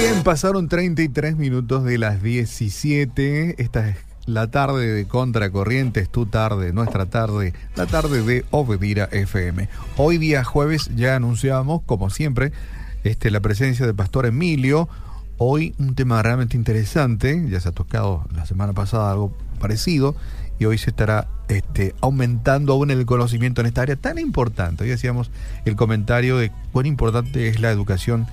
Bien, pasaron 33 minutos de las 17. Esta es la tarde de Contracorrientes, tu tarde, nuestra tarde, la tarde de Obedira FM. Hoy día jueves ya anunciamos, como siempre, este, la presencia del pastor Emilio. Hoy un tema realmente interesante, ya se ha tocado la semana pasada algo parecido y hoy se estará este, aumentando aún el conocimiento en esta área tan importante. Hoy hacíamos el comentario de cuán importante es la educación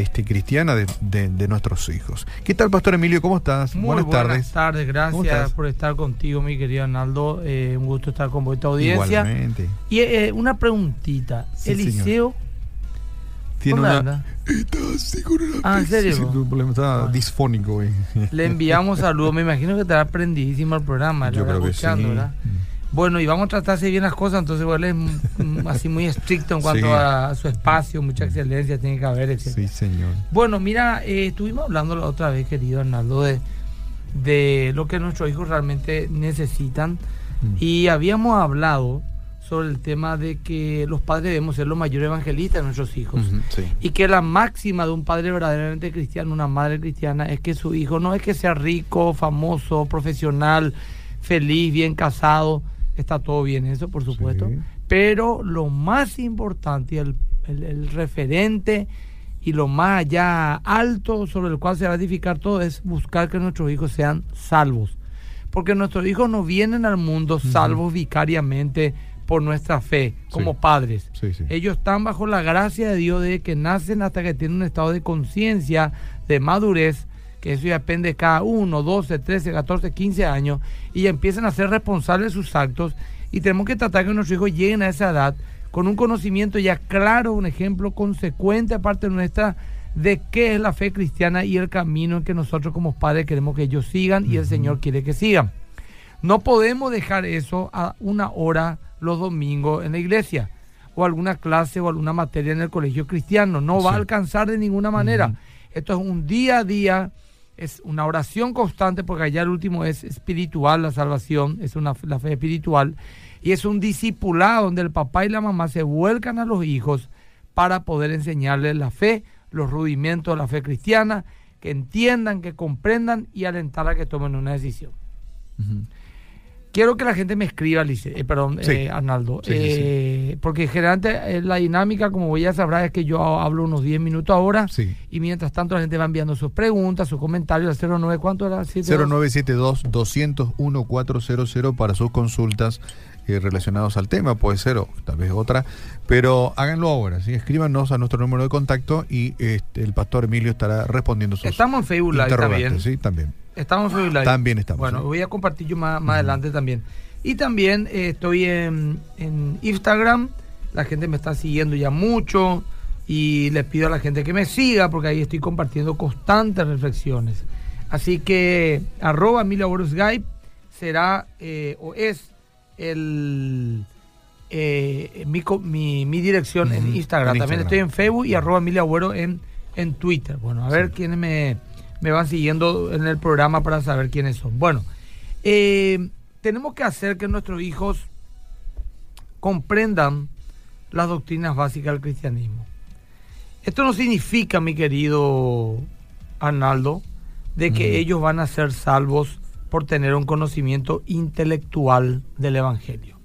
este, cristiana de, de- de nuestros hijos. ¿Qué tal, Pastor Emilio? ¿Cómo estás? Muy buenas, buenas tardes. tardes, ¿Cómo gracias por estar contigo, mi querido Arnaldo. Eh, un gusto estar con vuestra audiencia. Igualmente. Y eh, una preguntita. Sí, Eliseo, Tiene ¿dónde una. anda? Está así con una Ah, ¿en serio? sí, un problema, está Bueno. disfónico, güey. le enviamos saludos. Me imagino que estará prendidísimo el programa. Yo lo creo que sí. ¿verdad? Bueno, y vamos a tratarse bien las cosas, entonces él es mm, así muy estricto en cuanto Sí. a su espacio, mucha excelencia tiene que haber, etc. Sí, señor. Bueno, mira, eh, estuvimos hablando la otra vez, querido Arnaldo, de, de lo que nuestros hijos realmente necesitan. Mm. Y habíamos hablado sobre el tema de que los padres debemos ser los mayores evangelistas de nuestros hijos. Sí. Y que la máxima de un padre verdaderamente cristiano, una madre cristiana, es que su hijo no es que sea rico, famoso, profesional, feliz, bien casado. Está todo bien eso, por supuesto. Sí. Pero lo más importante, y el, el- el referente y lo más allá alto sobre el cual se va a edificar todo es buscar que nuestros hijos sean salvos. Porque nuestros hijos no vienen al mundo salvos vicariamente por nuestra fe, como Sí. padres. Sí. Ellos están bajo la gracia de Dios de que nacen hasta que tienen un estado de conciencia, de madurez, que eso ya depende de cada uno, 12, 13, 14, 15 años, y ya empiezan a ser responsables de sus actos. Y tenemos que tratar que nuestros hijos lleguen a esa edad con un conocimiento ya claro, un ejemplo consecuente aparte nuestra de qué es la fe cristiana y el camino en que nosotros como padres queremos que ellos sigan y el Señor quiere que sigan. No podemos dejar eso a una hora los domingos en la iglesia o alguna clase o alguna materia en el colegio cristiano. No va a alcanzar de ninguna manera. Esto es un día a día, es una oración constante porque allá el último es espiritual, la salvación, es una, la fe espiritual. Y es un discipulado donde el papá y la mamá se vuelcan a los hijos para poder enseñarles la fe, los rudimentos de la fe cristiana, que entiendan, que comprendan y alentar a que tomen una decisión. Quiero que la gente me escriba, Lice, eh, perdón, Sí. eh, Arnaldo, Sí, sí, sí. eh, porque generalmente eh, la dinámica, como ya sabrás, es que yo hablo unos 10 minutos ahora Sí. y mientras tanto la gente va enviando sus preguntas, sus comentarios al 09, ¿cuánto era? 72? 0972-201-400 para sus consultas eh, relacionadas al tema, puede ser o tal vez otra, pero háganlo ahora, ¿sí? escríbanos a nuestro número de contacto y este, el pastor Emilio estará respondiendo sus Estamos en Facebook Live también. ¿sí? También. Estamos en Facebook Live. También estamos, Bueno, sí. voy a compartir yo más, más adelante también. Y también eh, estoy en, en Instagram. La gente me está siguiendo ya mucho. Y les pido a la gente que me siga porque ahí estoy compartiendo constantes reflexiones. Así que arroba Guy será eh, o es el eh, mi, mi, mi dirección en Instagram. en También estoy en Facebook y arroba Emilio Agüero en, en Twitter. Bueno, a ver quiénes me, me van siguiendo en el programa para saber quiénes son. Bueno, eh, tenemos que hacer que nuestros hijos comprendan las doctrinas básicas del cristianismo. Esto no significa, mi querido Arnaldo, de que ellos van a ser salvos por tener un conocimiento intelectual del Evangelio.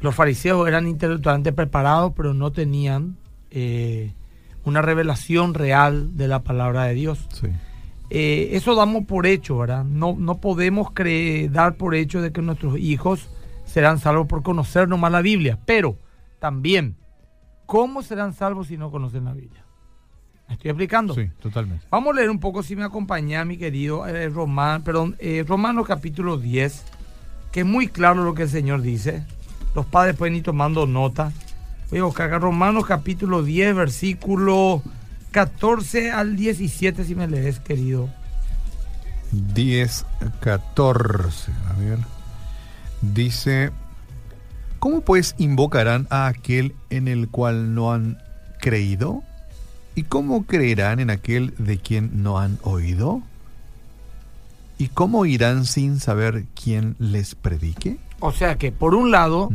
Los fariseos eran intelectualmente preparados, pero no tenían eh, una revelación real de la palabra de Dios. Sí. Eh, eso damos por hecho, ¿verdad? No, no podemos cre- dar por hecho de que nuestros hijos serán salvos por conocer nomás la Biblia, pero también, ¿cómo serán salvos si no conocen la Biblia? ¿Me estoy explicando? Sí, totalmente. Vamos a leer un poco, si me acompaña, mi querido eh, Román, perdón, eh, Romanos capítulo 10, que es muy claro lo que el Señor dice. Los padres pueden ir tomando nota. Voy a buscar acá Romanos capítulo 10, versículo 14 al 17, si me lees, querido. 10, 14. A ver. Dice: ¿Cómo pues invocarán a aquel en el cual no han creído? ¿Y cómo creerán en aquel de quien no han oído? ¿Y cómo irán sin saber quién les predique? O sea que, por un lado,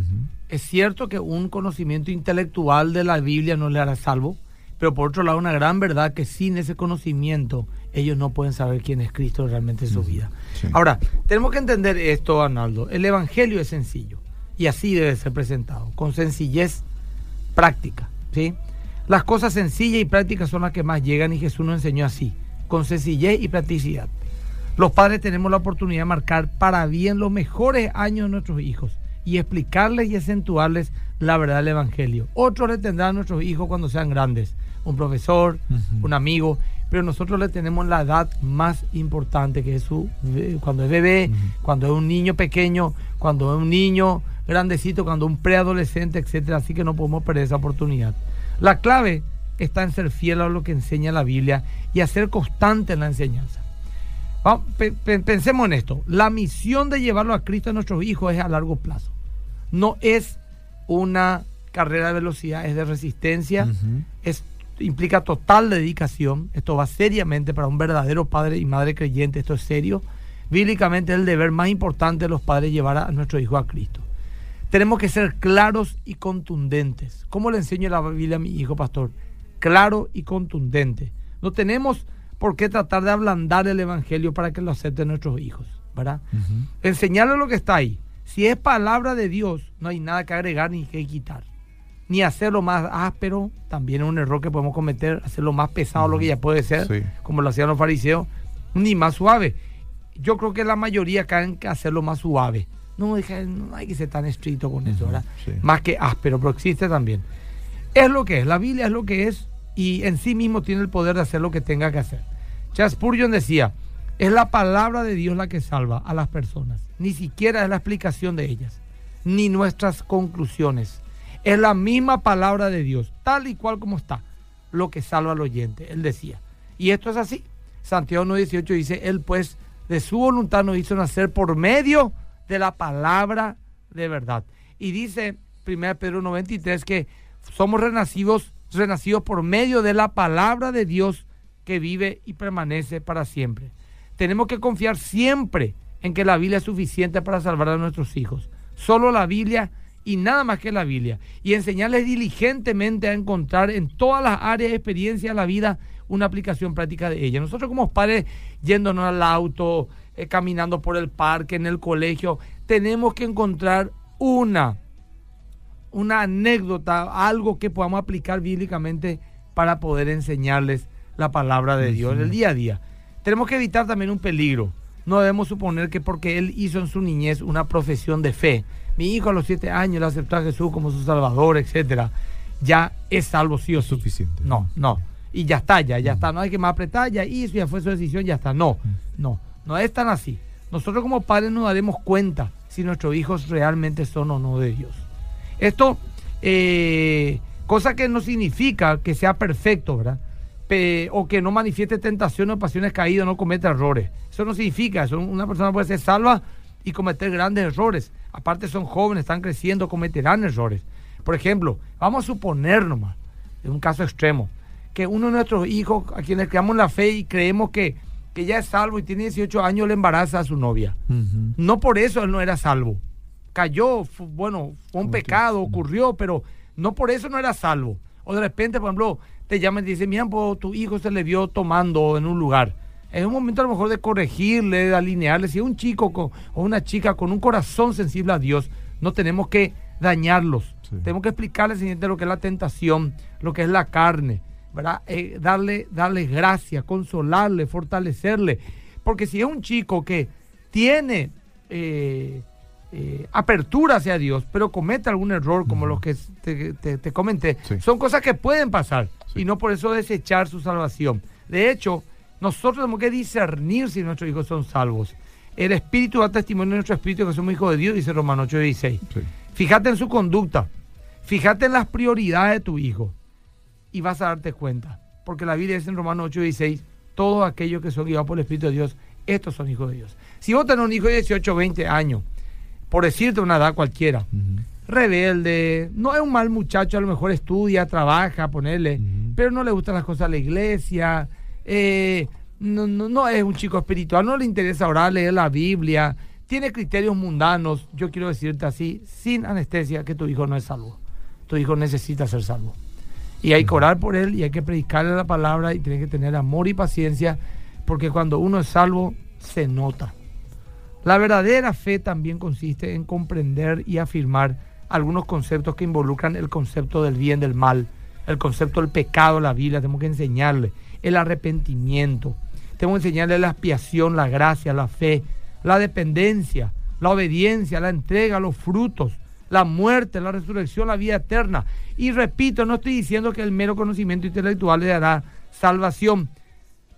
es cierto que un conocimiento intelectual de la Biblia no le hará salvo, Pero por otro lado, una gran verdad que sin ese conocimiento ellos no pueden saber quién es Cristo realmente en su vida. sí. Ahora, tenemos que entender esto, Arnaldo. El Evangelio es sencillo y así debe ser presentado, con sencillez práctica. ¿sí? Las cosas sencillas y prácticas son las que más llegan y Jesús nos enseñó así, con sencillez y practicidad. Los padres tenemos la oportunidad de marcar para bien los mejores años de nuestros hijos y explicarles y acentuarles la verdad del Evangelio. Otros le tendrán a nuestros hijos cuando sean grandes, un profesor, un amigo, pero nosotros le tenemos la edad más importante que es su, eh, cuando es bebé, cuando es un niño pequeño, cuando es un niño grandecito, cuando es un preadolescente, etcétera. Así que no podemos perder esa oportunidad. La clave está en ser fiel a lo que enseña la Biblia y a ser constante en la enseñanza. Vamos, pe- pe- pensemos en esto. La misión de llevarlo a Cristo a nuestros hijos es a largo plazo. No es una carrera de velocidad, es de resistencia, es, implica total dedicación. Esto va seriamente para un verdadero padre y madre creyente, esto es serio. Bíblicamente es el deber más importante de los padres llevar a nuestro hijo a Cristo. Tenemos que ser claros y contundentes. ¿Cómo le enseño la Biblia a mi hijo, pastor? Claro y contundente. No tenemos por qué tratar de ablandar el Evangelio para que lo acepten nuestros hijos, ¿verdad? Enseñarle lo que está ahí. Si es palabra de Dios, no hay nada que agregar ni que quitar. Ni hacerlo más áspero, también es un error que podemos cometer, hacerlo más pesado lo que ya puede ser, Sí. como lo hacían los fariseos, ni más suave. Yo creo que la mayoría caen que hacerlo más suave. No, deja- no hay que ser tan estricto con eso, ¿verdad? sí. Más que áspero, pero existe también. Es lo que es, la Biblia es lo que es y en sí mismo tiene el poder de hacer lo que tenga que hacer. Charles Spurgeon decía, es la palabra de Dios la que salva a las personas, ni siquiera es la explicación de ellas, ni nuestras conclusiones. Es la misma palabra de Dios, tal y cual como está, lo que salva al oyente, él decía. Y esto es así. Santiago 1.18 dice, él pues de su voluntad nos hizo nacer por medio de la palabra de verdad. Y dice 1 Pedro 93 que somos renacidos, renacidos por medio de la palabra de Dios que vive y permanece para siempre. Tenemos que confiar siempre en que la Biblia es suficiente para salvar a nuestros hijos. Solo la Biblia y nada más que la Biblia. Y enseñarles diligentemente a encontrar en todas las áreas de experiencia de la vida una aplicación práctica de ella. Nosotros como padres, yéndonos al auto, eh, caminando por el parque, en el colegio, tenemos que encontrar una, una anécdota, algo que podamos aplicar bíblicamente para poder enseñarles la palabra de Dios, el día a día. Tenemos que evitar también un peligro. No debemos suponer que porque él hizo en su niñez una profesión de fe, mi hijo a los siete años le aceptó a Jesús como su salvador, etcétera, ya es salvo sí o sí. Suficiente. No, no. Y ya está, ya, ya está. No hay que más apretar, ya hizo, ya fue su decisión, ya está. No, no, no es tan así. Nosotros como padres nos daremos cuenta si nuestros hijos realmente son o no de Dios. Esto, eh, cosa que no significa que sea perfecto, ¿verdad? O que no manifieste tentaciones o pasiones caídas, no cometa errores. Eso no significa, eso. una persona puede ser salva y cometer grandes errores. Aparte son jóvenes, están creciendo, cometerán errores. Por ejemplo, vamos a suponer nomás, en un caso extremo, que uno de nuestros hijos, a quienes creamos la fe y creemos que, que ya es salvo y tiene 18 años, le embaraza a su novia. No por eso él no era salvo. Cayó, bueno, fue un pecado, ocurrió, pero no por eso no era salvo. O de repente, por ejemplo, te llaman y te dicen, mira, pues, tu hijo se le vio tomando en un lugar. Es un momento a lo mejor de corregirle, de alinearle. Si es un chico con- o una chica con un corazón sensible a Dios, no tenemos que dañarlos. Sí. Tenemos que explicarles siguiente lo que es la tentación, lo que es la carne, ¿verdad? Eh, darle, darle gracia, consolarle, fortalecerle. Porque si es un chico que tiene eh, eh, apertura hacia Dios, pero comete algún error como los que te, te- te comenté, Sí. son cosas que pueden pasar Sí. y no por eso desechar su salvación. De hecho, nosotros tenemos que discernir si nuestros hijos son salvos. El Espíritu da testimonio de nuestro Espíritu que somos hijos de Dios, dice Romanos 8:16. Sí. Fíjate en su conducta, fíjate en las prioridades de tu hijo y vas a darte cuenta. Porque la Biblia dice en Romanos 8:16, todos aquellos que son guiados por el Espíritu de Dios, estos son hijos de Dios. Si vos tenés un hijo de 18 20 años, por decirte una edad cualquiera, rebelde, no es un mal muchacho, a lo mejor estudia, trabaja, ponerle, pero no le gustan las cosas de la iglesia, eh, no, no, no es un chico espiritual, no le interesa orar, leer la Biblia, tiene criterios mundanos, yo quiero decirte así, sin anestesia, que tu hijo no es salvo. Tu hijo necesita ser salvo. Y hay que orar por él y hay que predicarle la palabra y tiene que tener amor y paciencia, porque cuando uno es salvo, se nota. La verdadera fe también consiste en comprender y afirmar algunos conceptos que involucran el concepto del bien, del mal, el concepto del pecado, la Biblia, tenemos que enseñarle el arrepentimiento, tenemos que enseñarle la expiación, la gracia, la fe, la dependencia, la obediencia, la entrega, los frutos, la muerte, la resurrección, la vida eterna. Y repito, no estoy diciendo que el mero conocimiento intelectual le dará salvación,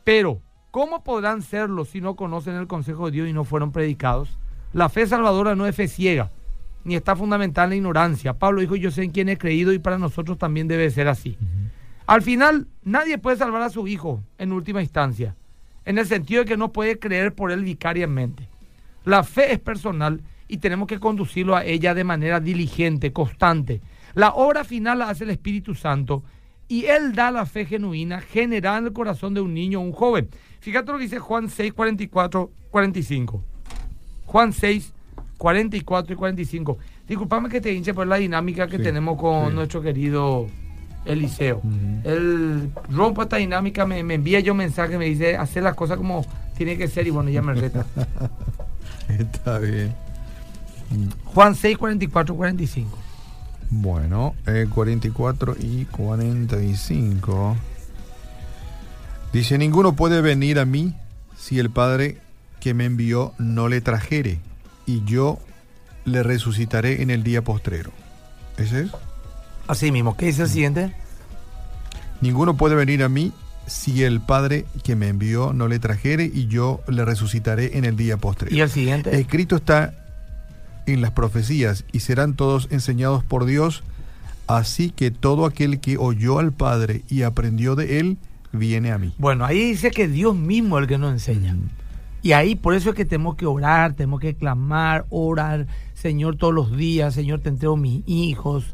pero ¿cómo podrán serlo si no conocen el consejo de Dios y no fueron predicados? La fe salvadora no es fe ciega, ni está fundamental en la ignorancia. Pablo dijo, yo sé en quién he creído y para nosotros también debe ser así. Al final, nadie puede salvar a su hijo en última instancia, en el sentido de que no puede creer por él vicariamente. La fe es personal y tenemos que conducirlo a ella de manera diligente, constante. La obra final la hace el Espíritu Santo y Él da la fe genuina generada en el corazón de un niño o un joven. Fíjate lo que dice Juan 6, 44, 45. Juan 6, 44 y 45. Disculpame que te hinche por la dinámica que Sí, tenemos con sí. nuestro querido Eliseo. Él rompe esta dinámica, me, me envía yo mensaje, me dice hacer las cosas como tiene que ser y bueno, ya me reta. Está bien. Juan 6, 44, 45. Bueno, eh, 44 y 45. Dice, ninguno puede venir a mí si el Padre que me envió no le trajere, y yo le resucitaré en el día postrero. ¿Ese es? Así mismo, ¿qué dice el siguiente? Ninguno puede venir a mí si el Padre que me envió no le trajere, y yo le resucitaré en el día postrero. Y el siguiente. Escrito está en las profecías y serán todos enseñados por Dios, así que todo aquel que oyó al Padre y aprendió de él, viene a mí. Bueno, ahí dice que Dios mismo es el que nos enseña. Mm. Y ahí por eso es que tenemos que orar, tenemos que clamar, orar, Señor, todos los días, Señor, te entrego mis hijos,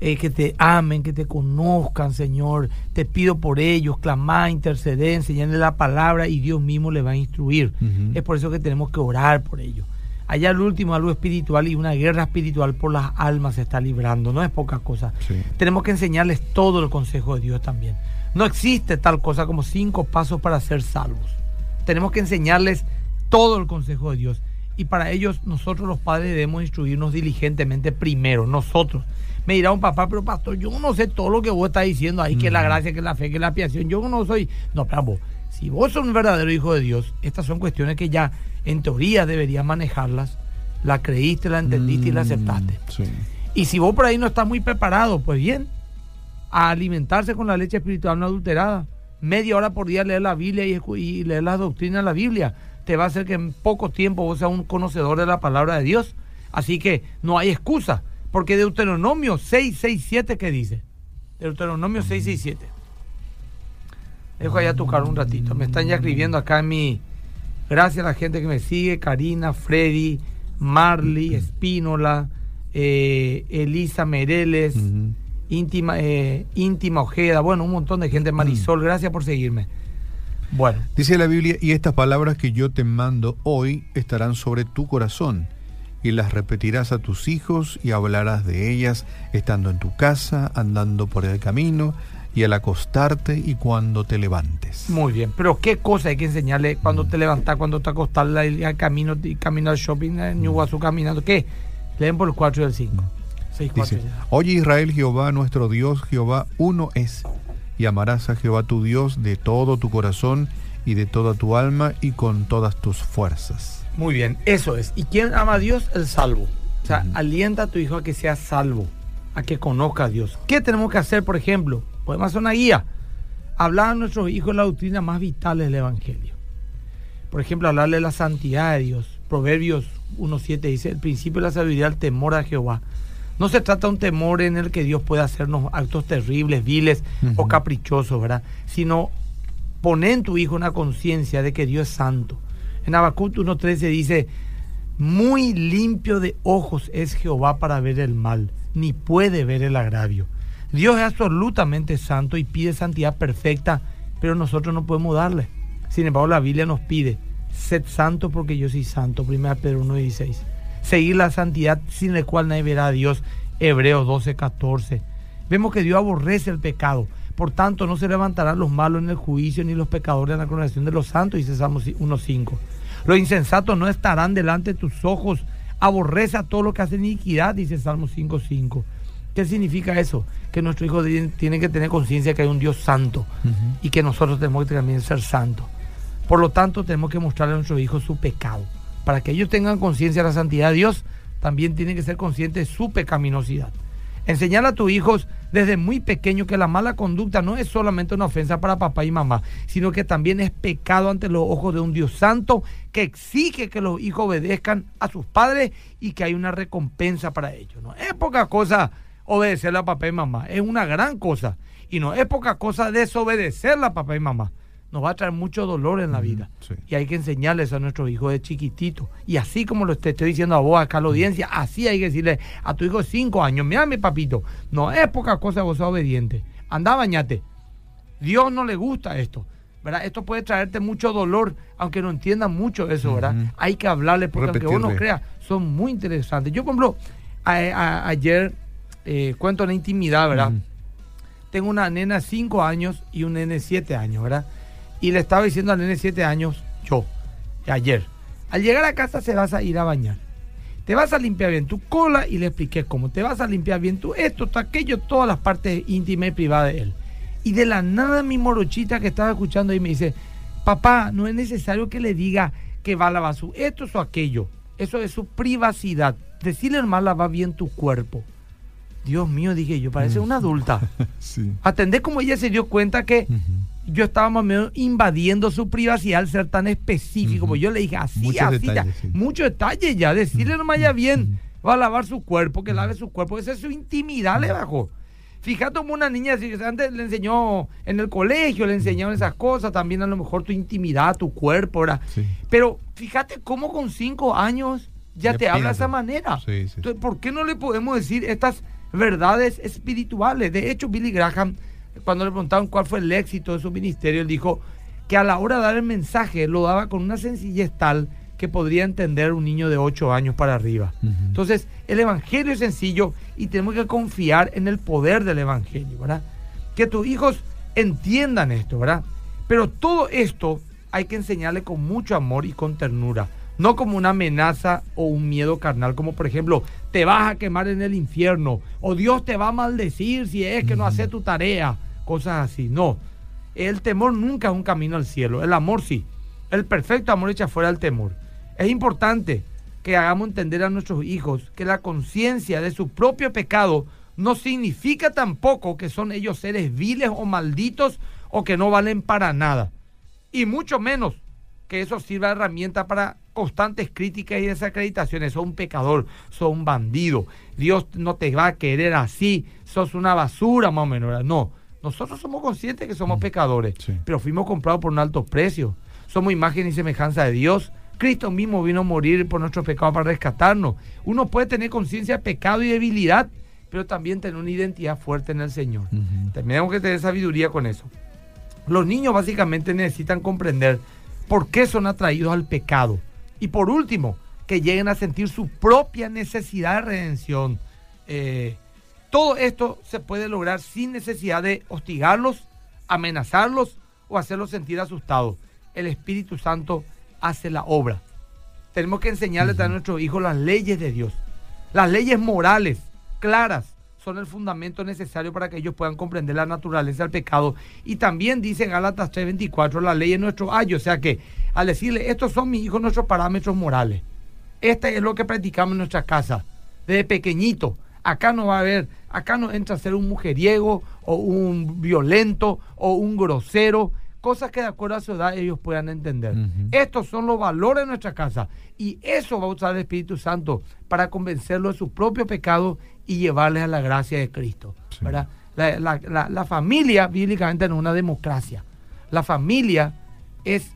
eh, que te amen, que te conozcan, Señor. Te pido por ellos, clamar, interceder, enseñarles la palabra y Dios mismo les va a instruir. Es por eso que tenemos que orar por ellos. Allá al último algo espiritual y una guerra espiritual por las almas se está librando, no es poca cosa. Sí. Tenemos que enseñarles todo el consejo de Dios también. No existe tal cosa como cinco pasos para ser salvos. Tenemos que enseñarles todo el consejo de Dios. Y para ellos nosotros los padres debemos instruirnos diligentemente primero, nosotros. Me dirá un papá, pero pastor, yo no sé todo lo que vos estás diciendo ahí, que es la gracia, que es la fe, que es la apiación. Yo no soy... No, pero vos, si vos sos un verdadero hijo de Dios, estas son cuestiones que ya en teoría deberías manejarlas. La creíste, la entendiste y la aceptaste. Mm, Sí. Y si vos por ahí no estás muy preparado, pues bien, a alimentarse con la leche espiritual no adulterada. Media hora por día leer la Biblia y, leer las doctrinas de la Biblia. Te va a hacer que en poco tiempo vos seas un conocedor de la palabra de Dios. Así que no hay excusa. Porque Deuteronomio 667, ¿qué dice? Deuteronomio 667. Dejo allá tocar un ratito. Me están ya escribiendo acá en mi... Gracias a la gente que me sigue. Karina, Freddy, Marley, Espínola, eh, Elisa Mereles, íntima, eh, íntima Ojeda, bueno, un montón de gente, Marisol, gracias por seguirme. Bueno, Dice la Biblia, y estas palabras que yo te mando hoy estarán sobre tu corazón, y las repetirás a tus hijos y hablarás de ellas estando en tu casa, andando por el camino, y al acostarte y cuando te levantes. muy bien, pero qué cosa hay que enseñarle cuando te levantas, cuando te acostás, la- al camino, camino al shopping, en New Guazú caminando, ¿qué? Leen por el 4 y el 5. 6, 4 Dice, oye Israel, Jehová nuestro Dios, Jehová uno es, y amarás a Jehová tu Dios de todo tu corazón y de toda tu alma y con todas tus fuerzas. Muy bien, eso es. ¿Y quién ama a Dios? El salvo. O sea, alienta a tu hijo a que sea salvo, a que conozca a Dios. ¿Qué tenemos que hacer, por ejemplo? Podemos hacer una guía. Hablar a nuestros hijos la doctrina más vital del Evangelio. Por ejemplo, hablarle de la santidad de Dios. Proverbios 1.7 dice, el principio de la sabiduría, el temor a Jehová. No se trata de un temor en el que Dios pueda hacernos actos terribles, viles o caprichosos, ¿verdad? Sino poner en tu hijo una conciencia de que Dios es santo. En Habacuc 1.13 dice, muy limpio de ojos es Jehová para ver el mal, ni puede ver el agravio. Dios es absolutamente santo y pide santidad perfecta, pero nosotros no podemos darle. Sin embargo, la Biblia nos pide, sed santo porque yo soy santo, 1 Pedro 1.16. Seguir la santidad sin la cual nadie verá a Dios, Hebreos 12.14. Vemos que Dios aborrece el pecado. Por tanto, no se levantarán los malos en el juicio ni los pecadores en la congregación de los santos, dice Salmos 1.5. Los insensatos no estarán delante de tus ojos. Aborrece a todo lo que hace iniquidad, dice Salmos 5.5. ¿Qué significa eso? Que nuestro hijo tiene que tener conciencia que hay un Dios santo y que nosotros tenemos que también ser santos. Por lo tanto, tenemos que mostrarle a nuestros hijos su pecado. Para que ellos tengan conciencia de la santidad de Dios, también tienen que ser conscientes de su pecaminosidad. Enseñar a tus hijos desde muy pequeño que la mala conducta no es solamente una ofensa para papá y mamá, sino que también es pecado ante los ojos de un Dios santo que exige que los hijos obedezcan a sus padres y que hay una recompensa para ellos. No es poca cosa obedecerle a papá y mamá, es una gran cosa. Y no es poca cosa desobedecerle a papá y mamá nos va a traer mucho dolor en la vida. Y hay que enseñarles a nuestros hijos de chiquitito. Y así como lo te estoy diciendo a vos, acá a la audiencia, así hay que decirle a tu hijo de cinco años, mira mi papito, no es poca cosa vos sos obediente. Anda, bañate. Dios no le gusta esto. ¿verdad? Esto puede traerte mucho dolor, aunque no entiendan mucho eso, ¿verdad? Hay que hablarle, porque aunque uno crea, son muy interesantes. Yo, por ejemplo, ayer eh, cuento la intimidad, ¿verdad? Tengo una nena cinco años y un nene siete años, ¿verdad? Y le estaba diciendo al nene de 7 años, yo, ayer, al llegar a casa se vas a ir a bañar. Te vas a limpiar bien tu cola y le expliqué cómo. Te vas a limpiar bien tu esto, tu aquello, todas las partes íntimas y privadas de él. Y de la nada mi morochita que estaba escuchando ahí me dice, papá, no es necesario que le diga que va a lavar su esto o aquello. Eso es su privacidad. Decirle hermano, lava bien tu cuerpo. Dios mío, dije yo, parece mm. una adulta. sí. Atendé como ella se dio cuenta que yo estaba más o menos invadiendo su privacidad al ser tan específico. Como yo le dije, así, así, ya. Mucho detalle ya. Decirle nomás ya bien, va a lavar su cuerpo, que lave su cuerpo. Esa es su intimidad, le bajó. Fíjate como una niña, antes le enseñó en el colegio, le enseñaron esas cosas, también a lo mejor tu intimidad, tu cuerpo, ¿verdad? Pero fíjate cómo con cinco años ya, te habla de esa manera. Entonces, ¿por qué no le podemos decir estas verdades espirituales? De hecho, Billy Graham cuando le preguntaron cuál fue el éxito de su ministerio, él dijo que a la hora de dar el mensaje lo daba con una sencillez tal que podría entender un niño de 8 años para arriba. Entonces, el Evangelio es sencillo y tenemos que confiar en el poder del Evangelio, ¿verdad? Que tus hijos entiendan esto, ¿verdad? Pero todo esto hay que enseñarle con mucho amor y con ternura, no como una amenaza o un miedo carnal, como por ejemplo, te vas a quemar en el infierno, o Dios te va a maldecir si es que no haces tu tarea cosas así. No, el temor nunca es un camino al cielo, el amor sí. El perfecto amor echa fuera el temor. Es importante que hagamos entender a nuestros hijos que la conciencia de su propio pecado no significa tampoco que son ellos seres viles o malditos o que no valen para nada. Y mucho menos que eso sirva de herramienta para constantes críticas y desacreditaciones. Sos un pecador, sos un bandido. Dios no te va a querer así, sos una basura más o menos. No, nosotros somos conscientes que somos pecadores, pero fuimos comprados por un alto precio. Somos imagen y semejanza de Dios. Cristo mismo vino a morir por nuestros pecados para rescatarnos. Uno puede tener conciencia de pecado y debilidad, pero también tener una identidad fuerte en el Señor. Tenemos que tener sabiduría con eso. Los niños básicamente necesitan comprender por qué son atraídos al pecado. Y por último, que lleguen a sentir su propia necesidad de redención. Eh, todo esto se puede lograr sin necesidad de hostigarlos, amenazarlos o hacerlos sentir asustados. El Espíritu Santo hace la obra. Tenemos que enseñarles a nuestros hijos las leyes de Dios. Las leyes morales, claras, son el fundamento necesario para que ellos puedan comprender la naturaleza del pecado. Y también dice en Gálatas 3:24, la ley es nuestro ayo. O sea que al decirle, estos son mis hijos nuestros parámetros morales. Este es lo que practicamos en nuestra casa, desde pequeñito Acá no va a haber, acá no entra a ser un mujeriego o un violento o un grosero, cosas que de acuerdo a su edad ellos puedan entender. Estos son los valores de nuestra casa y eso va a usar el Espíritu Santo para convencerlos de su propio pecado y llevarles a la gracia de Cristo. La, la, familia bíblicamente no es una democracia. La familia es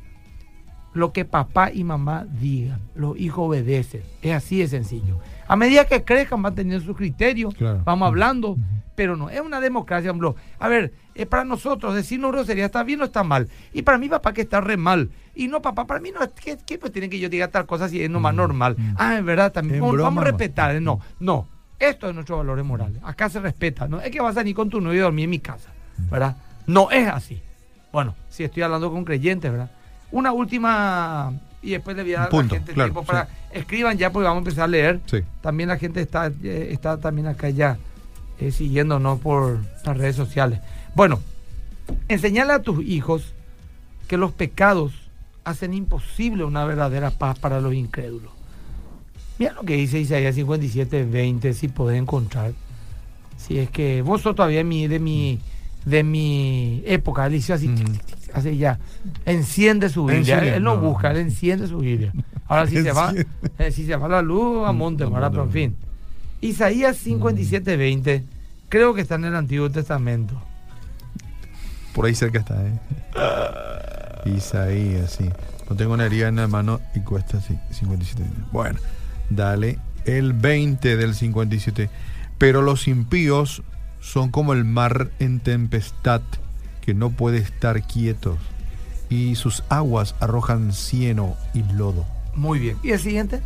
lo que papá y mamá digan. Los hijos obedecen. Es así de sencillo. A medida que crezcan van teniendo su criterio, vamos hablando, pero no, es una democracia. A ver, es para nosotros decirnos grosería está bien o está mal. Y para mí papá que está re mal. Y no, papá, para mí no, ¿qué, qué pues tiene que yo diga tal cosa si es nomás normal? Ah, es verdad, también vamos, a respetar. No, no, Esto es nuestros valores morales. Acá se respeta. No es que vas a ir con tu novio a dormir en mi casa, ¿verdad? No es así. Bueno, si estoy hablando con creyentes, ¿verdad? Una última y después le voy a dar a la gente tiempo para escriban ya porque vamos a empezar a leer. También la gente está eh, está también acá ya eh, siguiéndonos por las redes sociales. Bueno, enseñale a tus hijos que los pecados hacen imposible una verdadera paz para los incrédulos. Mira lo que dice Isaías 57, 20, si podés encontrar. Si es que vos sos todavía mi, de mi, de mi época, él así, así ya, enciende su Biblia. Él no, busca, él enciende su Biblia. Ahora si se va, eh, si se va la luz, a monte, pero en fin. Isaías 57, 20, creo que está en el Antiguo Testamento. Por ahí cerca está, ¿eh? Isaías, sí. No tengo una herida en la mano y cuesta así, 57. Bueno, dale el 20 del 57. Pero los impíos son como el mar en tempestad que no puede estar quietos y sus aguas arrojan cieno y lodo. Muy bien. ¿Y el siguiente?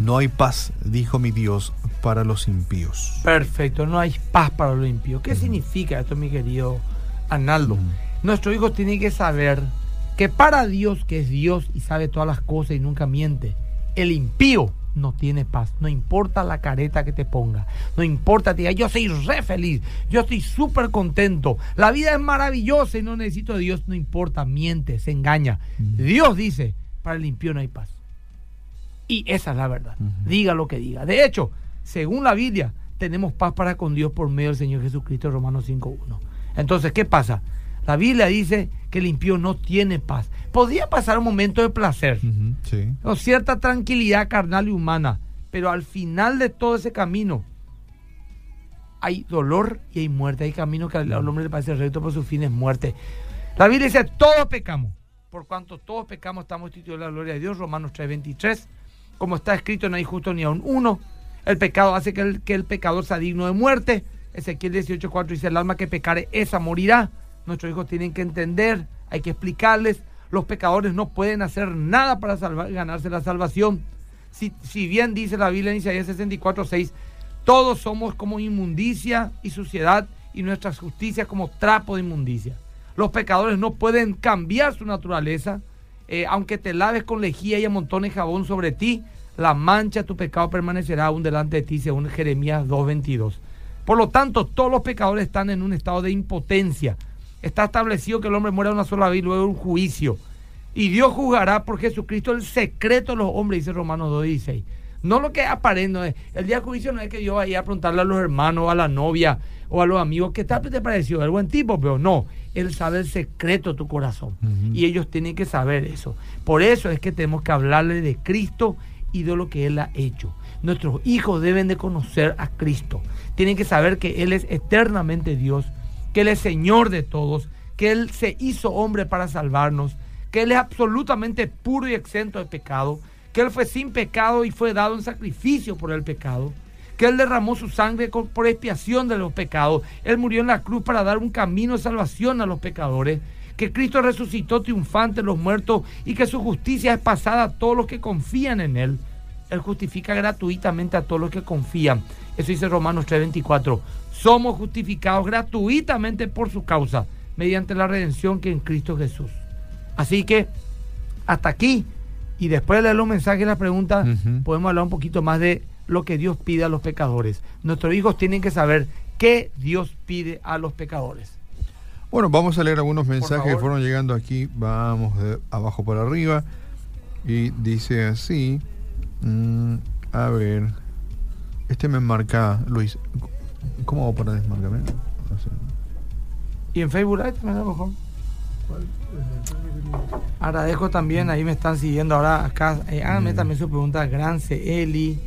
No hay paz, dijo mi Dios, para los impíos. Perfecto, no hay paz para los impíos. ¿Qué significa esto, mi querido Analdo? Nuestro hijo tiene que saber que para Dios, que es Dios y sabe todas las cosas y nunca miente, el impío no tiene paz. No importa la careta que te ponga. No importa, diga, yo soy re feliz. Yo estoy súper contento. La vida es maravillosa y no necesito de Dios. No importa, miente, se engaña. Dios dice, para el impío no hay paz. Y esa es la verdad. Diga lo que diga. De hecho, según la Biblia, tenemos paz para con Dios por medio del Señor Jesucristo, Romanos 5.1. Entonces, ¿qué pasa? La Biblia dice que el impío no tiene paz. Podría pasar un momento de placer, o cierta tranquilidad carnal y humana, pero al final de todo ese camino hay dolor y hay muerte. Hay camino que al hombre le parece recto, por su fin es muerte. La Biblia dice, todos pecamos. Por cuanto todos pecamos, estamos instituidos la gloria de Dios. Romanos 3:23. Como está escrito, no hay justo ni aun uno. El pecado hace que el, que el pecador sea digno de muerte. Ezequiel 18:4 dice, el alma que pecare, esa morirá. Nuestros hijos tienen que entender, hay que explicarles. Los pecadores no pueden hacer nada para ganarse la salvación. Si, si bien dice la Biblia en Isaías 64, 6, todos somos como inmundicia y suciedad y nuestras justicias como trapo de inmundicia. Los pecadores no pueden cambiar su naturaleza. Eh, aunque te laves con lejía y amontones jabón sobre ti, la mancha de tu pecado permanecerá aún delante de ti, según Jeremías 2.22. Por lo tanto, todos los pecadores están en un estado de impotencia está establecido que el hombre muere una sola vez y luego un juicio. Y Dios juzgará por Jesucristo el secreto de los hombres, dice Romanos 2.16. No lo que aparente, el día del juicio no es que yo vaya a preguntarle a los hermanos, a la novia o a los amigos, ¿qué tal te pareció? El buen tipo, pero no, Él sabe el secreto de tu corazón. Y ellos tienen que saber eso. Por eso es que tenemos que hablarle de Cristo y de lo que Él ha hecho. Nuestros hijos deben de conocer a Cristo. Tienen que saber que Él es eternamente Dios que Él es Señor de todos, que Él se hizo hombre para salvarnos, que Él es absolutamente puro y exento de pecado, que Él fue sin pecado y fue dado en sacrificio por el pecado, que Él derramó su sangre por expiación de los pecados, Él murió en la cruz para dar un camino de salvación a los pecadores, que Cristo resucitó triunfante los muertos y que su justicia es pasada a todos los que confían en Él. Él justifica gratuitamente a todos los que confían. Eso dice Romanos 3:24 somos justificados gratuitamente por su causa, mediante la redención que en Cristo Jesús. Así que hasta aquí, y después de leer los mensajes y las preguntas, podemos hablar un poquito más de lo que Dios pide a los pecadores. Nuestros hijos tienen que saber qué Dios pide a los pecadores. Bueno, vamos a leer algunos mensajes que fueron llegando aquí. Vamos de abajo para arriba. Y dice así. Mm, a ver. Este me marca, Luis. ¿Cómo hago para desmarcarme? Y en Facebook Live también a lo mejor. Agradezco también, ahí me están siguiendo ahora acá. Eh, háganme también su pregunta. Grance, Eli,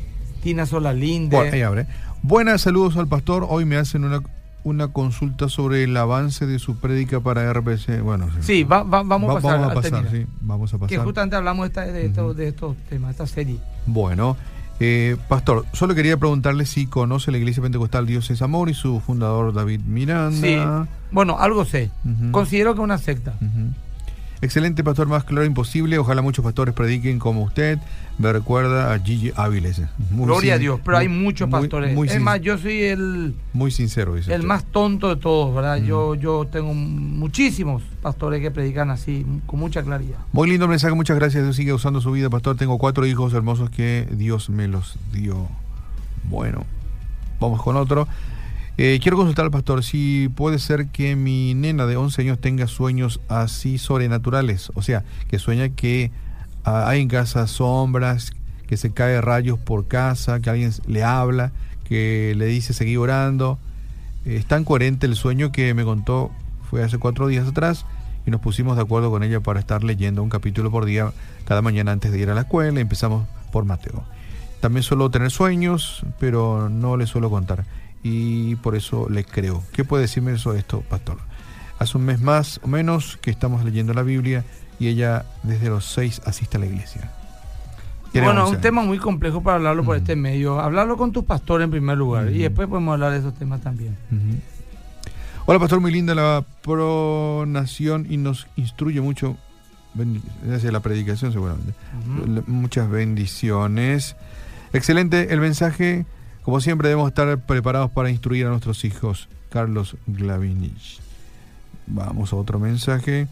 Tina Solalinde. Bueno, ahí abre. Buenas, saludos al pastor. Hoy me hacen una, una consulta sobre el avance de su prédica para RBC. Bueno, sí, vamos a pasar. Vamos a pasar, sí, vamos a pasar. Que justamente hablamos de, de, estos, de estos temas, esta serie. Bueno, eh, pastor, solo quería preguntarle si conoce la Iglesia Pentecostal Dios es Amor y su fundador David Miranda. Sí, bueno, algo sé. Considero que es una secta. Excelente pastor, más claro imposible. Ojalá muchos pastores prediquen como usted. Me recuerda a Gigi Áviles. Muy Gloria a Dios, pero hay muchos pastores. es más, yo soy el... Muy sincero, dice El más tonto de todos, ¿verdad? yo, yo tengo muchísimos pastores que predican así, con mucha claridad. Muy lindo mensaje, muchas gracias. Dios sigue usando su vida, pastor. Tengo cuatro hijos hermosos que Dios me los dio. Bueno, vamos con otro. Eh, quiero consultar al pastor si puede ser que mi nena de 11 años tenga sueños así sobrenaturales, o sea, que sueña que ah, hay en casa sombras, que se cae rayos por casa, que alguien le habla, que le dice seguir orando. es tan coherente el sueño que me contó, fue hace cuatro días atrás, y nos pusimos de acuerdo con ella para estar leyendo un capítulo por día cada mañana antes de ir a la escuela. Empezamos por Mateo. También suelo tener sueños, pero no le suelo contar y por eso le creo. ¿Qué puede decirme eso de esto, pastor? Hace un mes más o menos que estamos leyendo la Biblia y ella desde los seis asiste a la iglesia. Bueno, es un tema muy complejo para hablarlo por este medio. Hablarlo con tu pastor en primer lugar y después podemos hablar de esos temas también. Hola, pastor, muy linda la pronación y nos instruye mucho. Gracias la predicación, seguramente. Muchas bendiciones. Excelente el mensaje. Como siempre debemos estar preparados para instruir a nuestros hijos. Carlos Glavinich. Vamos a otro mensaje.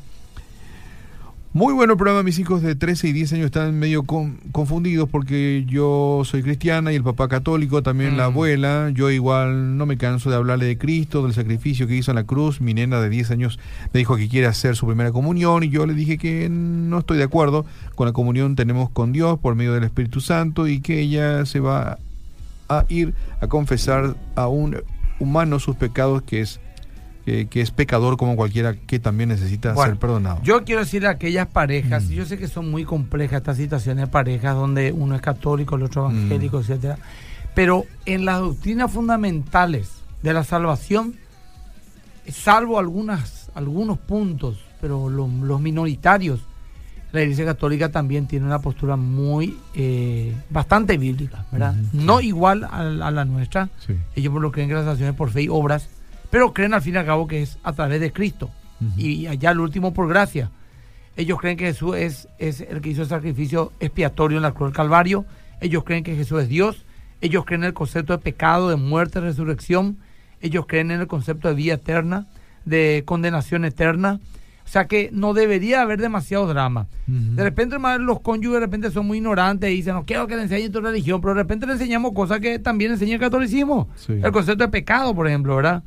Muy bueno programa, mis hijos de 13 y 10 años están medio confundidos porque yo soy cristiana y el papá católico, también la mm. abuela. Yo igual no me canso de hablarle de Cristo, del sacrificio que hizo en la cruz. Mi nena de 10 años me dijo que quiere hacer su primera comunión y yo le dije que no estoy de acuerdo con la comunión tenemos con Dios por medio del Espíritu Santo y que ella se va a ir a confesar a un humano sus pecados que es que, es pecador como cualquiera que también necesita ser perdonado. Yo quiero decir a aquellas parejas, mm. yo sé que son muy complejas estas situaciones de parejas donde uno es católico, el otro evangélico, mm. etcétera, pero en las doctrinas fundamentales de la salvación, salvo algunas, algunos puntos, pero los minoritarios, la Iglesia Católica también tiene una postura muy, eh, bastante bíblica, ¿verdad? no igual a, la nuestra. Ellos por lo creen que las acciones por fe y obras, pero creen al fin y al cabo que es a través de Cristo. Y allá el último por gracia. Ellos creen que Jesús es, es el que hizo el sacrificio expiatorio en la cruz del Calvario. Ellos creen que Jesús es Dios. Ellos creen en el concepto de pecado, de muerte, resurrección. Ellos creen en el concepto de vida eterna, de condenación eterna. O sea que no debería haber demasiado drama. De repente los cónyuges de repente son muy ignorantes y dicen, no quiero que le enseñen tu religión, pero de repente le enseñamos cosas que también enseña el catolicismo. El concepto de pecado, por ejemplo, ¿verdad?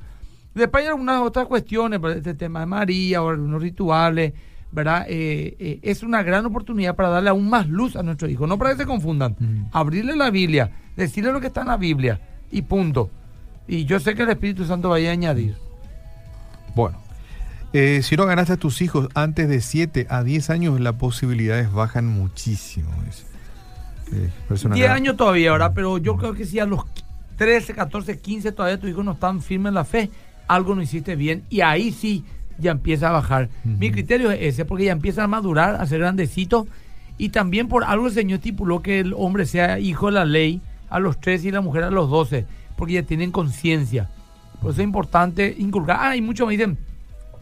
Después hay algunas otras cuestiones, este tema de María o algunos rituales, ¿verdad? Eh, eh, es una gran oportunidad para darle aún más luz a nuestros hijos. No para que se confundan. Abrirle la Biblia, decirle lo que está en la Biblia y punto. Y yo sé que el Espíritu Santo vaya a añadir. Bueno, eh, si no ganaste a tus hijos antes de 7 a 10 años, las posibilidades bajan muchísimo. 10 eh, años todavía, ¿verdad? Pero yo creo que si a los 13, 14, 15 todavía tus hijos no están firmes en la fe, algo no hiciste bien y ahí sí ya empieza a bajar. Mi criterio es ese, porque ya empiezan a madurar, a ser grandecitos y también por algo el Señor estipuló que el hombre sea hijo de la ley a los 13 y la mujer a los 12, porque ya tienen conciencia. Por eso es importante inculcar. Ah, y muchos me dicen,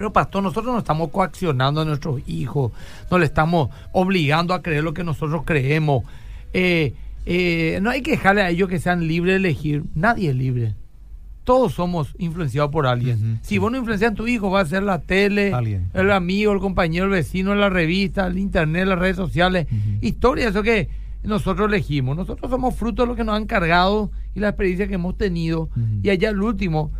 pero pastor, nosotros no estamos coaccionando a nuestros hijos, no le estamos obligando a creer lo que nosotros creemos. Eh, eh, no hay que dejarle a ellos que sean libres de elegir. Nadie es libre. Todos somos influenciados por alguien. si vos no influencias a tu hijo, va a ser la tele, el amigo, el compañero, el vecino, la revista, el internet, las redes sociales. Historia, eso que nosotros elegimos. Nosotros somos fruto de lo que nos han cargado y la experiencia que hemos tenido. Y allá el último,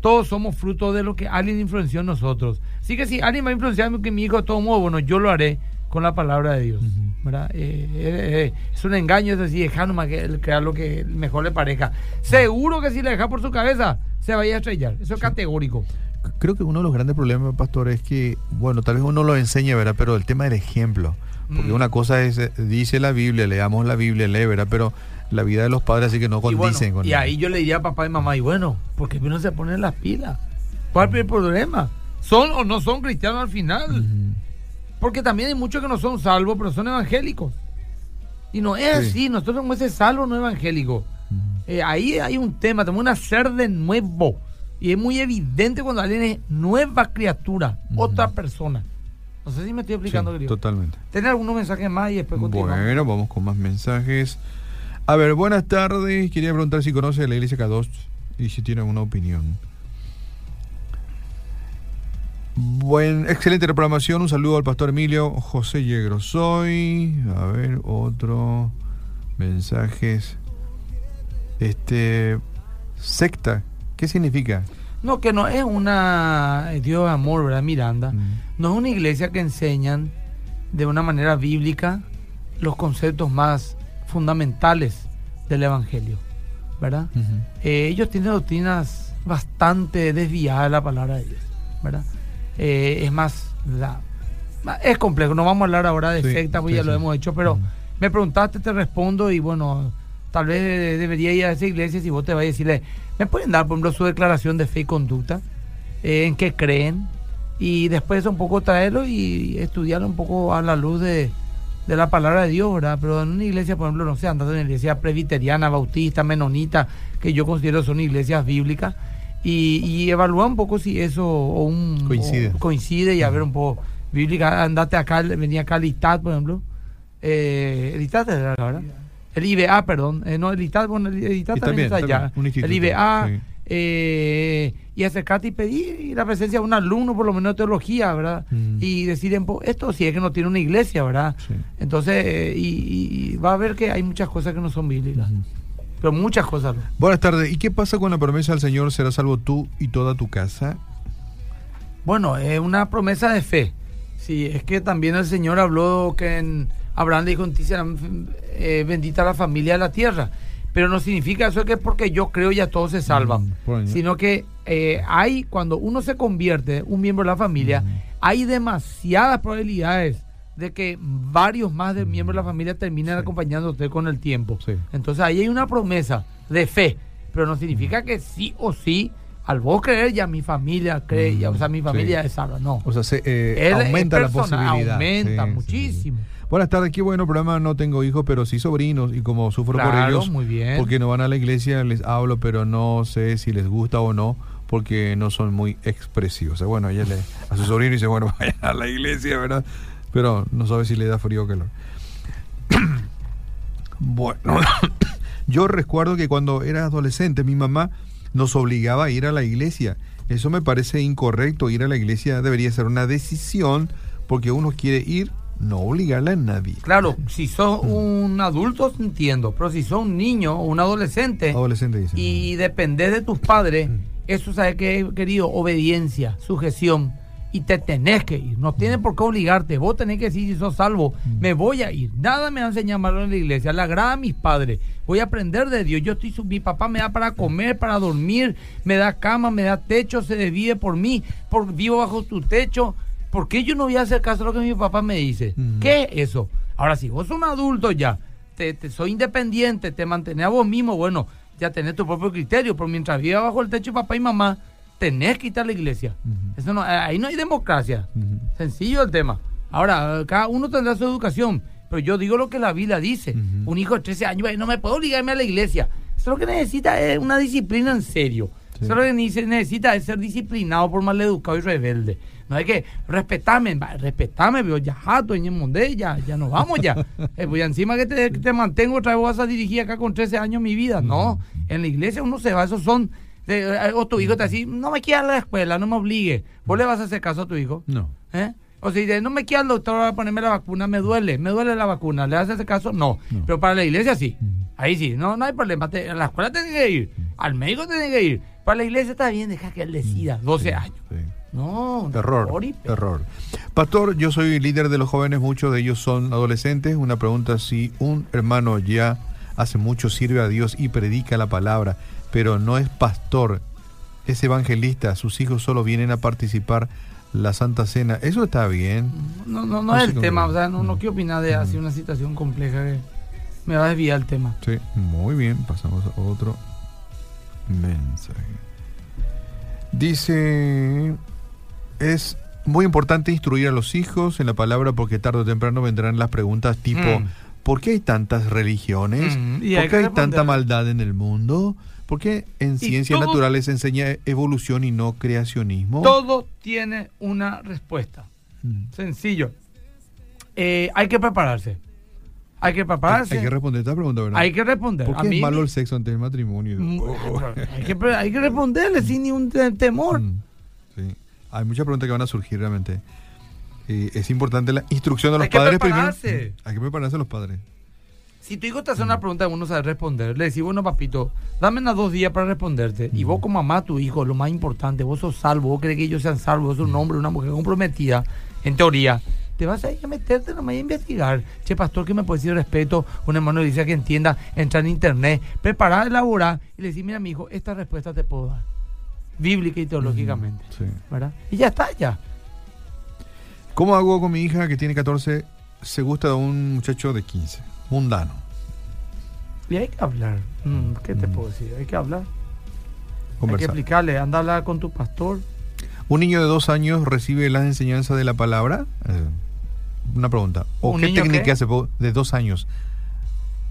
todos somos fruto de lo que alguien influenció en nosotros. Así que si alguien va a influenciar que mi hijo de todo modo, bueno, yo lo haré con la palabra de Dios. Eh, eh, eh, es un engaño, es decir, dejar nomás que crear lo que mejor le parezca. Seguro que si le deja por su cabeza, se vaya a estrellar. Eso es categórico. Creo que uno de los grandes problemas, pastor, es que, bueno, tal vez uno lo enseña, ¿verdad? Pero el tema del ejemplo. Porque mm. una cosa es, dice la Biblia, leamos la Biblia, lee, ¿verdad? Pero la vida de los padres así que no condicen y con Y ahí yo le diría a papá y mamá, y bueno, porque no se ponen las pilas? ¿Cuál es el problema? ¿Son o no son cristianos al final? Porque también hay muchos que no son salvos, pero son evangélicos. Y no es así, nosotros somos ese salvo no evangélico. Eh, ahí hay un tema, tenemos un hacer de nuevo. Y es muy evidente cuando alguien es nueva criatura, otra persona. No sé si me estoy explicando, Sí, querido. totalmente. ¿Tener algunos mensajes más y después continuamos? Bueno, vamos con más mensajes. A ver, buenas tardes. Quería preguntar si conoce la iglesia K2 y si tiene alguna opinión. Buen, excelente reprogramación. Un saludo al pastor Emilio José Yegrosoy. A ver, otro. Mensajes. Este. Secta. ¿Qué significa? No, que no es una eh, Dios de amor, ¿verdad, Miranda? Mm. No es una iglesia que enseñan de una manera bíblica los conceptos más fundamentales del Evangelio, ¿verdad? Eh, ellos tienen doctrinas bastante desviadas de la palabra de Dios, ¿verdad? Eh, es más, la- es complejo, no vamos a hablar ahora de Sí, secta, porque sí, ya lo sí. hemos hecho, pero me preguntaste, te respondo y bueno, tal vez de- debería ir a esa iglesia si vos te vas a decirle, ¿me pueden dar, por ejemplo, su declaración de fe y conducta? Eh, ¿En qué creen? Y después un poco traerlo y estudiarlo un poco a la luz de, de la palabra de Dios, ¿verdad? Pero en una iglesia, por ejemplo, no sé, andando en una iglesia presbiteriana, bautista, menonita, que yo considero son iglesias bíblicas, y, y evalúa un poco si eso o un, Coincide. o coincide y a ver un poco bíblica. Andate acá, venía acá el ITAT, por ejemplo. Eh, el ITAT era ¿verdad? El IBA, perdón. Eh, no, el ITAT, bueno, el ITAT también, también, está allá. también, el IBA, sí. Eh, y acercarte y pedir la presencia de un alumno, por lo menos de teología, ¿verdad? Mm. Y decir, po- esto sí es que no tiene una iglesia, ¿verdad? Sí. Entonces, eh, y, va a ver que hay muchas cosas que no son bíblicas. Pero muchas cosas. no. Buenas tardes. ¿Y qué pasa con la promesa del Señor? ¿Será salvo tú y toda tu casa? Bueno, es una promesa de fe. Sí, es que también el Señor habló que en Abraham dijo, en ti será eh, bendita la familia de la tierra. Pero no significa eso que porque yo creo ya todos se salvan. Mm. Sino que eh, hay, cuando uno se convierte, un miembro de la familia, hay demasiadas probabilidades de que varios más de miembros de la familia terminen Sí. acompañando a usted con el tiempo. Sí. Entonces ahí hay una promesa de fe, pero no significa que sí o sí, al vos creer, ya mi familia cree, ya, o sea, mi Mm, familia sí. es salva. No. O sea, se, eh, Él es aumenta la posibilidad. Aumenta sí, muchísimo. sí. Buenas tardes, qué bueno programa. No tengo hijos, pero sí sobrinos. Y como sufro por ellos, muy bien. porque no van a la iglesia, les hablo, pero no sé si les gusta o no, porque no son muy expresivos. O sea, bueno, ella le, a su sobrino dice, bueno, vayan a la iglesia, ¿verdad? Pero no sabe si le da frío o calor. bueno, yo recuerdo que cuando era adolescente, mi mamá nos obligaba a ir a la iglesia. Eso me parece incorrecto. Ir a la iglesia debería ser una decisión, porque uno quiere ir, no obligarle a nadie. Claro, si sos un adulto, entiendo, pero si sos un niño o un adolescente Adolescente dice. y dependés de tus padres, eso sabes que querido, obediencia, sujeción. Y te tenés que ir, no tienes por qué obligarte. Vos tenés que decir, si sos salvo, me voy a ir. Nada me va a enseñar malo en la iglesia. Le agrada a mis padres. Voy a aprender de Dios. Yo estoy, su- mi papá me da para comer, para dormir, me da cama, me da techo, se divide por mí, por, vivo bajo tu techo. ¿Por qué yo no voy a hacer caso a lo que mi papá me dice? ¿Qué es eso? Ahora, si vos sos un adulto ya, te, te- soy independiente, te mantenés a vos mismo, bueno, ya tenés tu propio criterio, pero mientras vivas bajo el techo de papá y mamá, tenés que a la iglesia. Eso no, ahí no hay democracia. Sencillo el tema. Ahora, cada uno tendrá su educación, pero yo digo lo que la Biblia dice. Un hijo de 13 años, "Ay, no me puedo obligarme a la iglesia. Eso lo que necesita es una disciplina en serio. Sí. Eso lo que necesita es ser disciplinado por maleducado y rebelde. No hay que respetarme, va, respetame, pero ya jato ya, ya nos vamos ya. Eh, pues encima que te, que te mantengo otra vez vas a dirigir acá con 13 años mi vida. No, en la iglesia uno se va, esos son. eh, o tu hijo te dice, no me quieras a la escuela, no me obligue. ¿Vos le vas a hacer caso a tu hijo? No. ¿Eh? O si dice, no me quiera el doctor a ponerme la vacuna, me duele, me duele la vacuna. ¿Le haces caso? No. No. Pero para la iglesia sí. Ahí sí, no, no hay problema. Te- a la escuela tiene que ir, al médico tiene que ir. Para la iglesia está bien, deja que él decida. 12 años. Sí. No, Error, y- error. Pastor, yo soy líder de los jóvenes, muchos de ellos son adolescentes. Una pregunta, si un hermano ya hace mucho sirve a Dios y predica la palabra, pero no es pastor, es evangelista, sus hijos solo vienen a participar la Santa Cena, ¿eso está bien? No, no, no es el tema, o sea, no, no Mm. quiero opinar de así una situación compleja que me va a desviar el tema. Sí, muy bien, pasamos a otro mensaje. Dice, es muy importante instruir a los hijos en la palabra porque tarde o temprano vendrán las preguntas tipo, Mm. ¿por qué hay tantas religiones? Mm, y ¿Por hay qué hay tanta maldad en el mundo? ¿Por qué en ciencias todo- naturales se enseña evolución y no creacionismo? Todo tiene una respuesta. Mm. Sencillo. Eh, hay que prepararse. Hay que prepararse. Hay que responder esta pregunta, ¿verdad? Hay que responder. ¿Por A qué mí es malo el sexo antes del matrimonio? Mm, Oh, hay, que, hay que responderle sin ningún te- temor. Hay muchas preguntas que van a surgir realmente. Eh, es importante la instrucción de los Hay que padres prepararse. primero. Hay que prepararse los padres. Si tu hijo te hace una pregunta que vos no sabes responder, le decís, bueno, papito, dame unos dos días para responderte. Y vos, como mamá, tu hijo, lo más importante, vos sos salvo, vos crees que ellos sean salvos, vos sos un hombre, una mujer comprometida, en teoría. Te vas a ir a meterte nomás a investigar. Che, pastor, ¿qué me puede decir respeto? Un hermano dice que entienda, entrar en internet, preparar, elaborar y le decís, mira, mi hijo, esta respuesta te puedo dar. Bíblica y teológicamente. Sí. ¿Verdad? Y ya está, ya. ¿Cómo hago con mi hija que tiene 14? Se gusta de un muchacho de 15. Mundano. Y hay que hablar. Mm, ¿Qué te Mm. puedo decir? Hay que hablar. Hay que explicarle, anda a hablar con tu pastor. ¿Un niño de dos años recibe las enseñanzas de la palabra? Eh, una pregunta. ¿O ¿Un qué técnica qué? puede- de dos años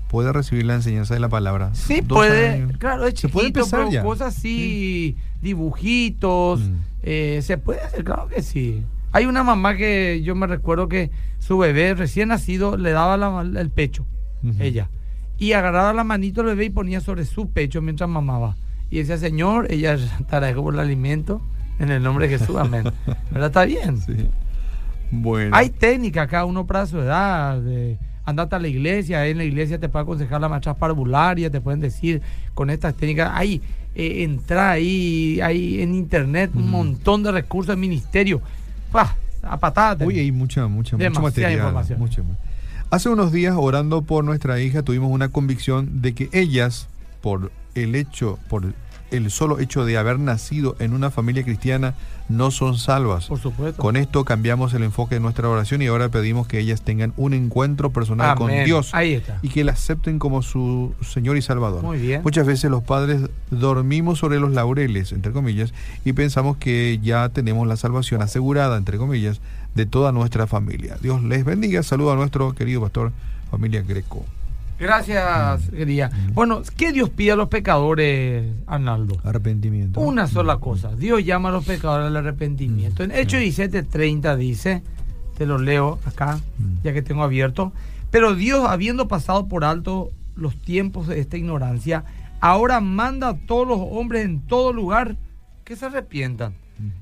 puede recibir la enseñanza de la palabra? Sí, Dos puede, años. claro, es Se puede chiquito, empezar pero ya. cosas así, dibujitos, Mm. eh, se puede hacer, claro que sí. Hay una mamá que yo me recuerdo que su bebé recién nacido le daba la- el pecho, ella, y agarraba la manito del bebé y ponía sobre su pecho mientras mamaba. Y decía, Señor, ella te agradezco por el alimento, en el nombre de Jesús, amén. ¿Verdad? Está bien. Sí. Bueno. Hay técnica cada uno para su edad. De, andate a la iglesia, en la iglesia te puede aconsejar la marcha parvularia, te pueden decir con estas técnicas. Hay, eh, entra ahí, hay en internet un montón de recursos del ministerio. ¡Pah! A patadas. Uy, hay mucha, mucha, Demasiada material. información. Hace unos días, orando por nuestra hija, tuvimos una convicción de que ellas, por el hecho, por el solo hecho de haber nacido en una familia cristiana, no son salvas. Por supuesto. Con esto cambiamos el enfoque de nuestra oración y ahora pedimos que ellas tengan un encuentro personal con. Dios Ahí está. y que la acepten como su Señor y Salvador. Muy bien. Muchas veces los padres dormimos sobre los laureles, entre comillas, y pensamos que ya tenemos la salvación asegurada, entre comillas, de toda nuestra familia. Dios les bendiga. Saludo a nuestro querido pastor, familia Greco. Gracias, querida. Bueno, ¿qué Dios pide a los pecadores, Arnaldo? Arrepentimiento. Una sola cosa. Dios llama a los pecadores al arrepentimiento. En Hechos 17:30 dice, te lo leo acá, Mm. ya que tengo abierto. Pero Dios, habiendo pasado por alto los tiempos de esta ignorancia, ahora manda a todos los hombres en todo lugar que se arrepientan.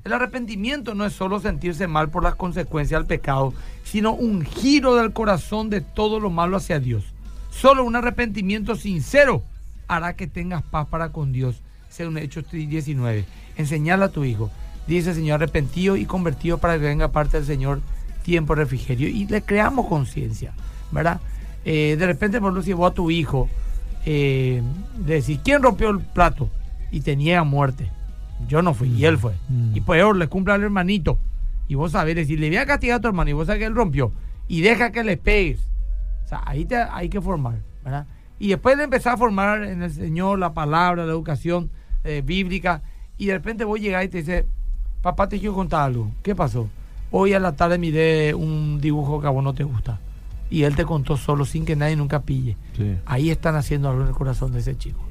El arrepentimiento no es solo sentirse mal por las consecuencias del pecado, sino un giro del corazón de todo lo malo hacia Dios. Solo un arrepentimiento sincero hará que tengas paz para con Dios, según Hechos 19. Enseñale a tu hijo, dice el Señor, arrepentido y convertido para que venga parte del Señor tiempo de refrigerio y le creamos conciencia, ¿verdad? Eh, de repente, por ejemplo, si vos a tu hijo eh, le decís, ¿quién rompió el plato? Y te niega muerte. Yo no fui, y él fue. Mm. Y peor, le cumple al hermanito. Y vos sabés decir, le voy a castigar a tu hermano y vos sabés que él rompió. Y deja que le pegues. O sea, ahí te, hay que formar, ¿verdad? Y después de empezar a formar en el Señor la palabra, la educación eh, bíblica, y de repente vos llegás y te dice, papá, te quiero contar algo. ¿Qué pasó? Hoy a la tarde miré un dibujo que a vos no te gusta. Y él te contó solo, sin que nadie nunca pille. Sí. Ahí están haciendo algo en el corazón de ese chico.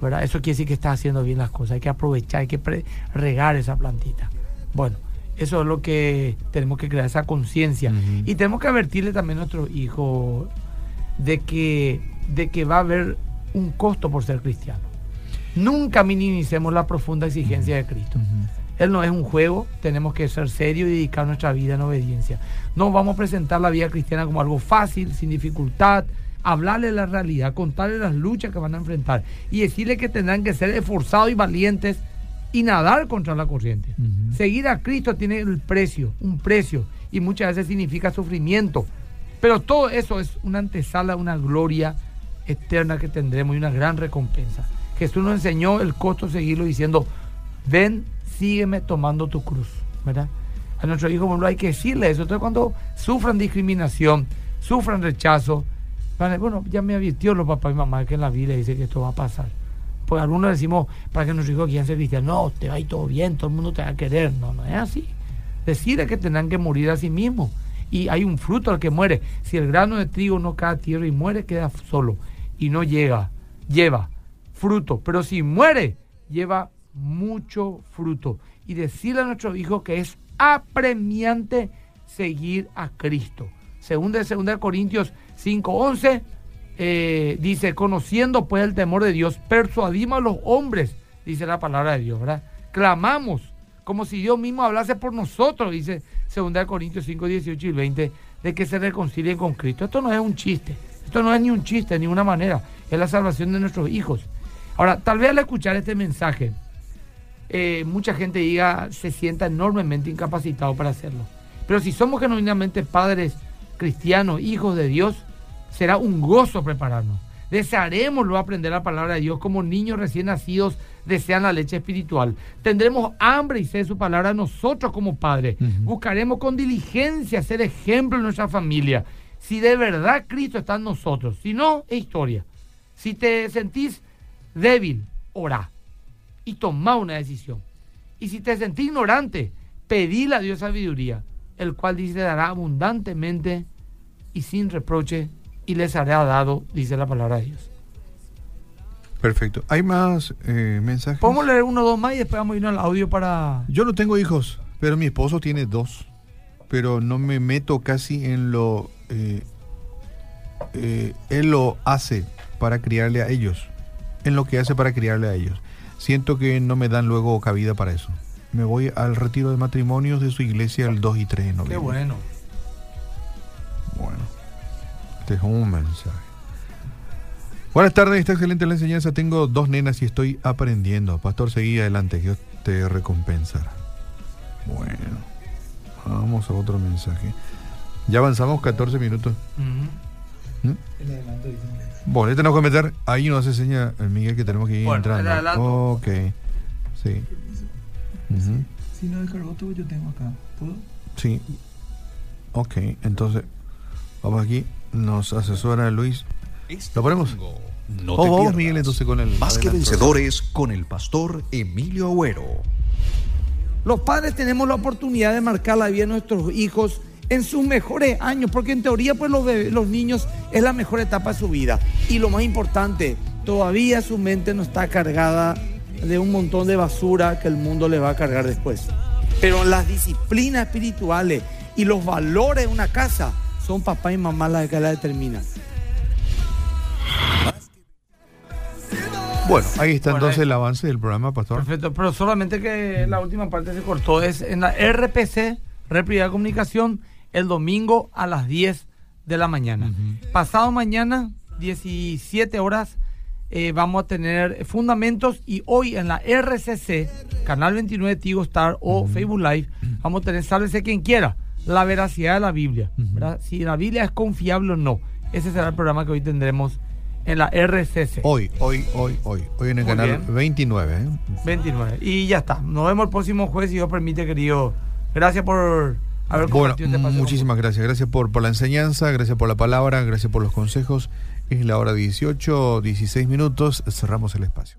¿verdad? Eso quiere decir que está haciendo bien las cosas. Hay que aprovechar, hay que regar esa plantita. Bueno, eso es lo que tenemos que crear, esa conciencia. Y tenemos que advertirle también a nuestros hijos de que, de que va a haber un costo por ser cristiano. Nunca minimicemos la profunda exigencia de Cristo. Él no es un juego, tenemos que ser serios y dedicar nuestra vida en obediencia. No vamos a presentar la vida cristiana como algo fácil, sin dificultad, hablarle la realidad, contarle las luchas que van a enfrentar y decirle que tendrán que ser esforzados y valientes y nadar contra la corriente. Seguir a Cristo tiene el precio, un precio, y muchas veces significa sufrimiento. Pero todo eso es una antesala, una gloria eterna que tendremos y una gran recompensa. Jesús nos enseñó el costo de seguirlo diciendo, ven, sígueme tomando tu cruz, ¿verdad? A nuestros hijos, bueno, hay que decirle eso. Entonces, cuando sufran discriminación, sufran rechazo, bueno, ya me advirtió los papás y mamás que en la Biblia dice que esto va a pasar. Pues algunos decimos, para que nuestros hijos quieran ser cristianos, no, te va a ir todo bien, todo el mundo te va a querer. No, no es así. Decirle que tendrán que morir a sí mismos. Y hay un fruto al que muere. Si el grano de trigo no cae a tierra y muere, queda solo. Y no llega, lleva fruto. Pero si muere, lleva mucho fruto. Y decirle a nuestros hijos que es apremiante seguir a Cristo. Segunda de segunda Corintios 5:11 eh, dice, conociendo pues el temor de Dios, persuadimos a los hombres, dice la palabra de Dios, ¿verdad? Clamamos como si Dios mismo hablase por nosotros, dice segunda de Corintios 5, 18 y 20, de que se reconcilien con Cristo. Esto no es un chiste, esto no es ni un chiste, de ninguna manera, es la salvación de nuestros hijos. Ahora, tal vez al escuchar este mensaje, eh, mucha gente diga, se sienta enormemente incapacitado para hacerlo. Pero si somos genuinamente padres cristianos, hijos de Dios, será un gozo prepararnos. Desearemos aprender la palabra de Dios como niños recién nacidos desean la leche espiritual. Tendremos hambre y sed de su palabra nosotros como padres. Buscaremos con diligencia ser ejemplo en nuestra familia. Si de verdad Cristo está en nosotros. Si no, es historia. Si te sentís débil, orá y toma una decisión. Y si te sentís ignorante, pedile a Dios sabiduría, el cual dice dará abundantemente y sin reproche y les hará dado, dice la palabra de Dios. Perfecto. ¿Hay más eh, mensajes? Podemos leer uno o dos más y después vamos a ir al audio para... Yo no tengo hijos, pero mi esposo tiene dos. Pero no me meto casi en lo... Eh, eh, él lo hace para criarle a ellos. En lo que hace para criarle a ellos. Siento que no me dan luego cabida para eso. Me voy al retiro de matrimonios de su iglesia el 2 y 3 de noviembre. Qué bueno. Bueno. Este es un mensaje. Buenas tardes, está excelente la enseñanza. Tengo dos nenas y estoy aprendiendo. Pastor, seguí adelante, Dios te recompensará. Bueno, vamos a otro mensaje. Ya avanzamos 14 minutos. Ujú. ¿Mm? Bueno, ya tenemos que meter. Ahí nos hace seña el Miguel que tenemos que ir Bueno, entrando. Ok, sí. Si no descargó todo, yo tengo acá. ¿Puedo? Sí. Ok, entonces, vamos aquí. Nos asesora Luis. ¿Lo ponemos? No Oh, te vamos. Miguel, entonces con el. Más que vencedores con el pastor Emilio Agüero. Los padres tenemos la oportunidad de marcar la vida de nuestros hijos en sus mejores años, porque en teoría pues los, bebés- los niños es la mejor etapa de su vida. Y lo más importante, todavía su mente no está cargada de un montón de basura que el mundo le va a cargar después. Pero las disciplinas espirituales y los valores de una casa son papá y mamá las que la determinan. Bueno, ahí está Bueno, entonces ahí- el avance del programa, Pastor. Perfecto, pero solamente que la última parte se cortó. Es en la RPC, Red de Comunicación, el domingo a las 10 de la mañana. Pasado mañana, 17 horas, eh, vamos a tener fundamentos y hoy en la RCC, Canal 29 Tigo Star o Facebook Live, vamos a tener, sálvese quien quiera, la veracidad de la Biblia. ¿verdad? Si la Biblia es confiable o no. Ese será el programa que hoy tendremos en la RCC. Hoy, hoy, hoy, hoy. Hoy en el Muy canal bien. 29. ¿eh? 29. Y ya está. Nos vemos el próximo jueves, si Dios permite, querido. Gracias por haber Bueno, compartido este espacio con muchísimas gracias. Gracias por, por la enseñanza, gracias por la palabra, gracias por los consejos. Es la hora 18, 16 minutos. Cerramos el espacio.